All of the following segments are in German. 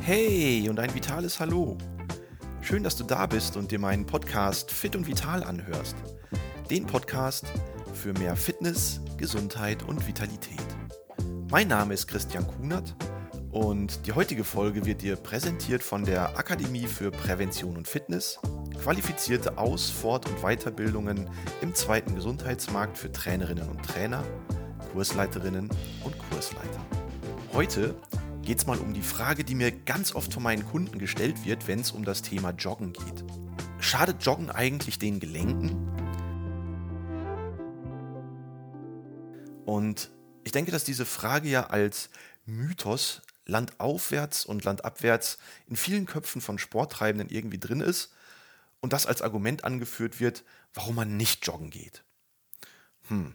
Hey und ein vitales Hallo. Schön, dass du da bist und dir meinen Podcast Fit und Vital anhörst. Den Podcast für mehr Fitness, Gesundheit und Vitalität. Mein Name ist Christian Kunert und die heutige Folge wird dir präsentiert von der Akademie für Prävention und Fitness, qualifizierte Aus-, Fort- und Weiterbildungen im zweiten Gesundheitsmarkt für Trainerinnen und Trainer, Kursleiterinnen und Kursleiter. Heute geht es mal um die Frage, die mir ganz oft von meinen Kunden gestellt wird, wenn es um das Thema Joggen geht. Schadet Joggen eigentlich den Gelenken? Und ich denke, dass diese Frage ja als Mythos landaufwärts und landabwärts in vielen Köpfen von Sporttreibenden irgendwie drin ist und das als Argument angeführt wird, warum man nicht joggen geht. Hm,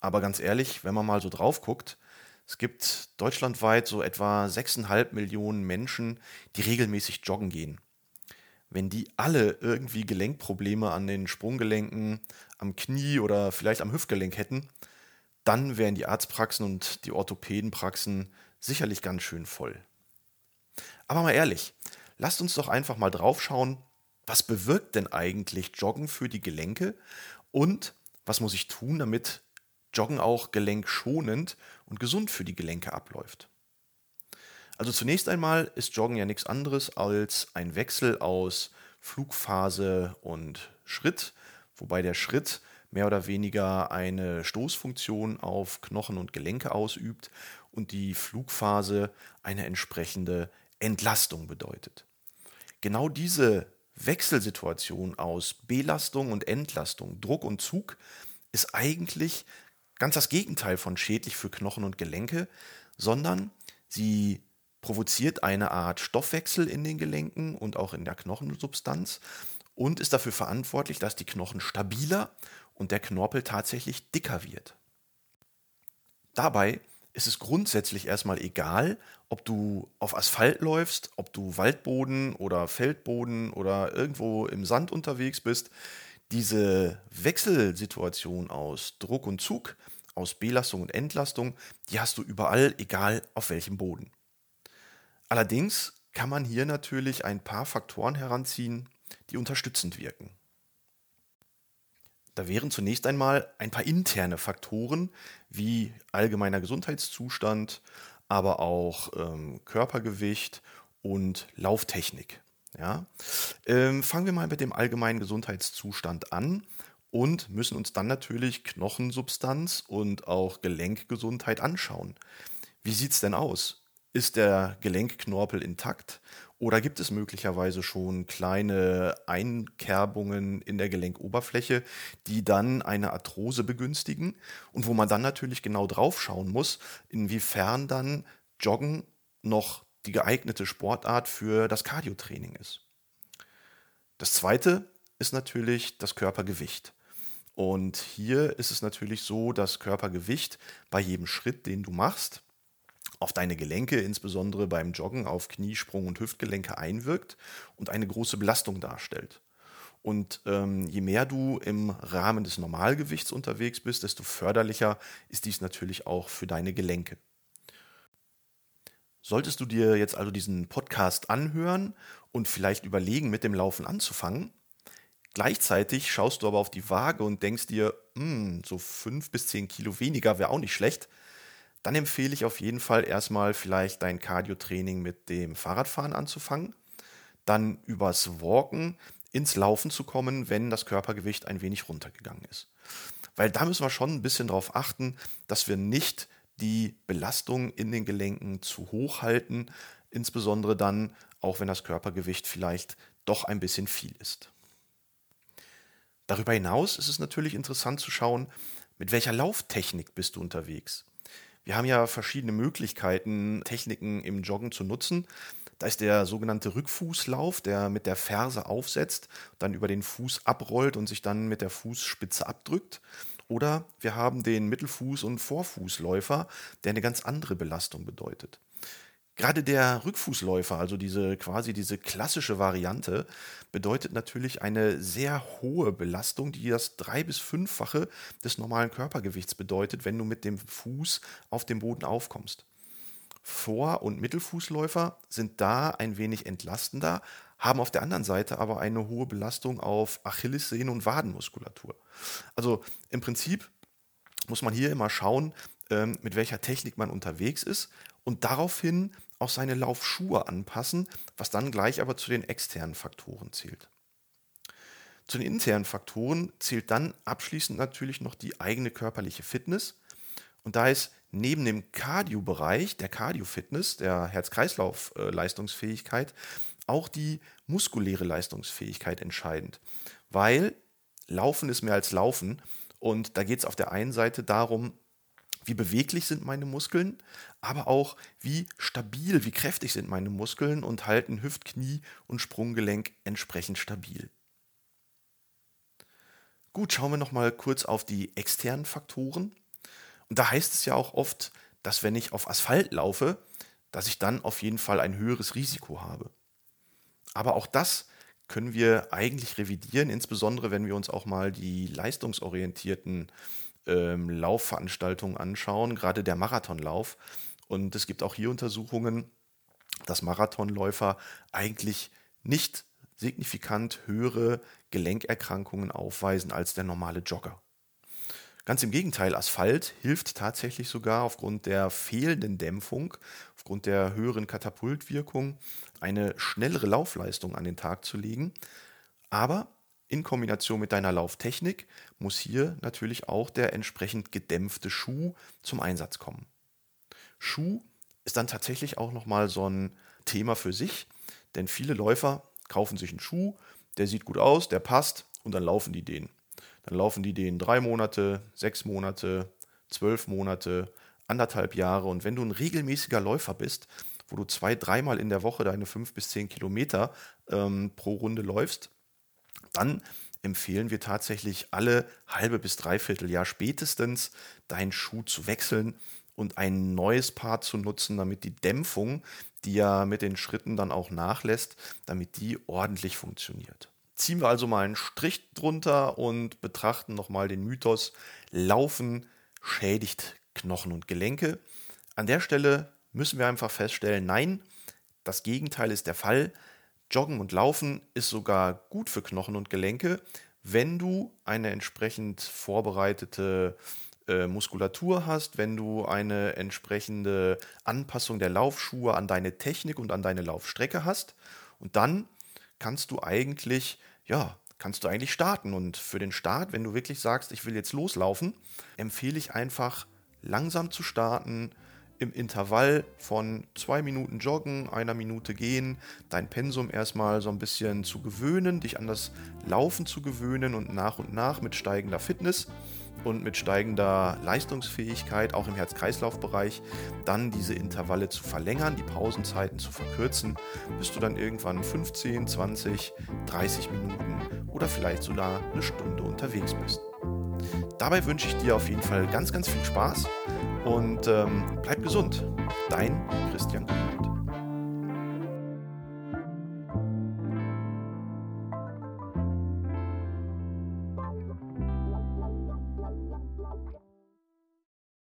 aber ganz ehrlich, wenn man mal so drauf guckt, es gibt deutschlandweit so etwa 6,5 Millionen Menschen, die regelmäßig joggen gehen. Wenn die alle irgendwie Gelenkprobleme an den Sprunggelenken, am Knie oder vielleicht am Hüftgelenk hätten, dann wären die Arztpraxen und die Orthopädenpraxen sicherlich ganz schön voll. Aber mal ehrlich, lasst uns doch einfach mal draufschauen, was bewirkt denn eigentlich Joggen für die Gelenke und was muss ich tun, damit Joggen auch gelenkschonend und gesund für die Gelenke abläuft. Also zunächst einmal ist Joggen ja nichts anderes als ein Wechsel aus Flugphase und Schritt, wobei der Schritt mehr oder weniger eine Stoßfunktion auf Knochen und Gelenke ausübt und die Flugphase eine entsprechende Entlastung bedeutet. Genau diese Wechselsituation aus Belastung und Entlastung, Druck und Zug ist eigentlich ganz das Gegenteil von schädlich für Knochen und Gelenke, sondern sie provoziert eine Art Stoffwechsel in den Gelenken und auch in der Knochensubstanz und ist dafür verantwortlich, dass die Knochen stabiler und der Knorpel tatsächlich dicker wird. Dabei ist es grundsätzlich erstmal egal, ob du auf Asphalt läufst, ob du Waldboden oder Feldboden oder irgendwo im Sand unterwegs bist. Diese Wechselsituation aus Druck und Zug, aus Belastung und Entlastung, die hast du überall, egal auf welchem Boden. Allerdings kann man hier natürlich ein paar Faktoren heranziehen, die unterstützend wirken. Da wären zunächst einmal ein paar interne Faktoren wie allgemeiner Gesundheitszustand, aber auch ähm, Körpergewicht und Lauftechnik. Ja? Ähm, fangen wir mal mit dem allgemeinen Gesundheitszustand an und müssen uns dann natürlich Knochensubstanz und auch Gelenkgesundheit anschauen. Wie sieht es denn aus? Ist der Gelenkknorpel intakt oder gibt es möglicherweise schon kleine Einkerbungen in der Gelenkoberfläche, die dann eine Arthrose begünstigen und wo man dann natürlich genau drauf schauen muss, inwiefern dann Joggen noch die geeignete Sportart für das Cardiotraining ist. Das zweite ist natürlich das Körpergewicht. Und hier ist es natürlich so, dass Körpergewicht bei jedem Schritt, den du machst, auf deine Gelenke, insbesondere beim Joggen auf Knie, Sprung und Hüftgelenke einwirkt und eine große Belastung darstellt. Und ähm, je mehr du im Rahmen des Normalgewichts unterwegs bist, desto förderlicher ist dies natürlich auch für deine Gelenke. Solltest du dir jetzt also diesen Podcast anhören und vielleicht überlegen, mit dem Laufen anzufangen, gleichzeitig schaust du aber auf die Waage und denkst dir, hm, so fünf bis zehn Kilo weniger wäre auch nicht schlecht, dann empfehle ich auf jeden Fall erstmal vielleicht dein Cardio-Training mit dem Fahrradfahren anzufangen, dann übers Walken ins Laufen zu kommen, wenn das Körpergewicht ein wenig runtergegangen ist. Weil da müssen wir schon ein bisschen darauf achten, dass wir nicht die Belastung in den Gelenken zu hoch halten, insbesondere dann, auch wenn das Körpergewicht vielleicht doch ein bisschen viel ist. Darüber hinaus ist es natürlich interessant zu schauen, mit welcher Lauftechnik bist du unterwegs. Wir haben ja verschiedene Möglichkeiten, Techniken im Joggen zu nutzen. Da ist der sogenannte Rückfußlauf, der mit der Ferse aufsetzt, dann über den Fuß abrollt und sich dann mit der Fußspitze abdrückt. Oder wir haben den Mittelfuß- und Vorfußläufer, der eine ganz andere Belastung bedeutet. Gerade der Rückfußläufer, also diese quasi diese klassische Variante, bedeutet natürlich eine sehr hohe Belastung, die das drei- bis fünffache des normalen Körpergewichts bedeutet, wenn du mit dem Fuß auf dem Boden aufkommst. Vor- und Mittelfußläufer sind da ein wenig entlastender, haben auf der anderen Seite aber eine hohe Belastung auf Achillessehne und Wadenmuskulatur. Also im Prinzip muss man hier immer schauen, ähm, mit welcher Technik man unterwegs ist und daraufhin auch seine Laufschuhe anpassen, was dann gleich aber zu den externen Faktoren zählt. Zu den internen Faktoren zählt dann abschließend natürlich noch die eigene körperliche Fitness. Und da ist neben dem Cardio-Bereich, der Cardio-Fitness, der Herz-Kreislauf-Leistungsfähigkeit, auch die muskuläre Leistungsfähigkeit entscheidend. Weil Laufen ist mehr als Laufen. Und da geht es auf der einen Seite darum, wie beweglich sind meine Muskeln, aber auch wie stabil, wie kräftig sind meine Muskeln und halten Hüft-, Knie- und Sprunggelenk entsprechend stabil. Gut, schauen wir noch mal kurz auf die externen Faktoren. Da heißt es ja auch oft, dass wenn ich auf Asphalt laufe, dass ich dann auf jeden Fall ein höheres Risiko habe. Aber auch das können wir eigentlich revidieren, insbesondere wenn wir uns auch mal die leistungsorientierten ähm, Laufveranstaltungen anschauen, gerade der Marathonlauf. Und es gibt auch hier Untersuchungen, dass Marathonläufer eigentlich nicht signifikant höhere Gelenkerkrankungen aufweisen als der normale Jogger. Ganz im Gegenteil, Asphalt hilft tatsächlich sogar aufgrund der fehlenden Dämpfung, aufgrund der höheren Katapultwirkung, eine schnellere Laufleistung an den Tag zu legen. Aber in Kombination mit deiner Lauftechnik muss hier natürlich auch der entsprechend gedämpfte Schuh zum Einsatz kommen. Schuh ist dann tatsächlich auch nochmal so ein Thema für sich, denn viele Läufer kaufen sich einen Schuh, der sieht gut aus, der passt und dann laufen die den. Dann laufen die den drei Monate, sechs Monate, zwölf Monate, anderthalb Jahre und wenn du ein regelmäßiger Läufer bist, wo du zwei, dreimal in der Woche deine fünf bis zehn Kilometer ähm, pro Runde läufst, dann empfehlen wir tatsächlich alle halbe bis dreiviertel Jahr spätestens deinen Schuh zu wechseln und ein neues Paar zu nutzen, damit die Dämpfung, die ja mit den Schritten dann auch nachlässt, damit die ordentlich funktioniert. Ziehen wir also mal einen Strich drunter und betrachten nochmal den Mythos, Laufen schädigt Knochen und Gelenke. An der Stelle müssen wir einfach feststellen, nein, das Gegenteil ist der Fall. Joggen und Laufen ist sogar gut für Knochen und Gelenke, wenn du eine entsprechend vorbereitete äh, Muskulatur hast, wenn du eine entsprechende Anpassung der Laufschuhe an deine Technik und an deine Laufstrecke hast. Und dann kannst du eigentlich, ja, kannst du eigentlich starten. Und für den Start, wenn du wirklich sagst, ich will jetzt loslaufen, empfehle ich einfach langsam zu starten, im Intervall von zwei Minuten joggen, einer Minute gehen, dein Pensum erstmal so ein bisschen zu gewöhnen, dich an das Laufen zu gewöhnen und nach und nach mit steigender Fitness und mit steigender Leistungsfähigkeit, auch im Herz-Kreislauf-Bereich, dann diese Intervalle zu verlängern, die Pausenzeiten zu verkürzen, bis du dann irgendwann 15, 20, 30 Minuten oder vielleicht sogar eine Stunde unterwegs bist. Dabei wünsche ich dir auf jeden Fall ganz, ganz viel Spaß und ähm, bleib gesund. Dein Christian Kuhn.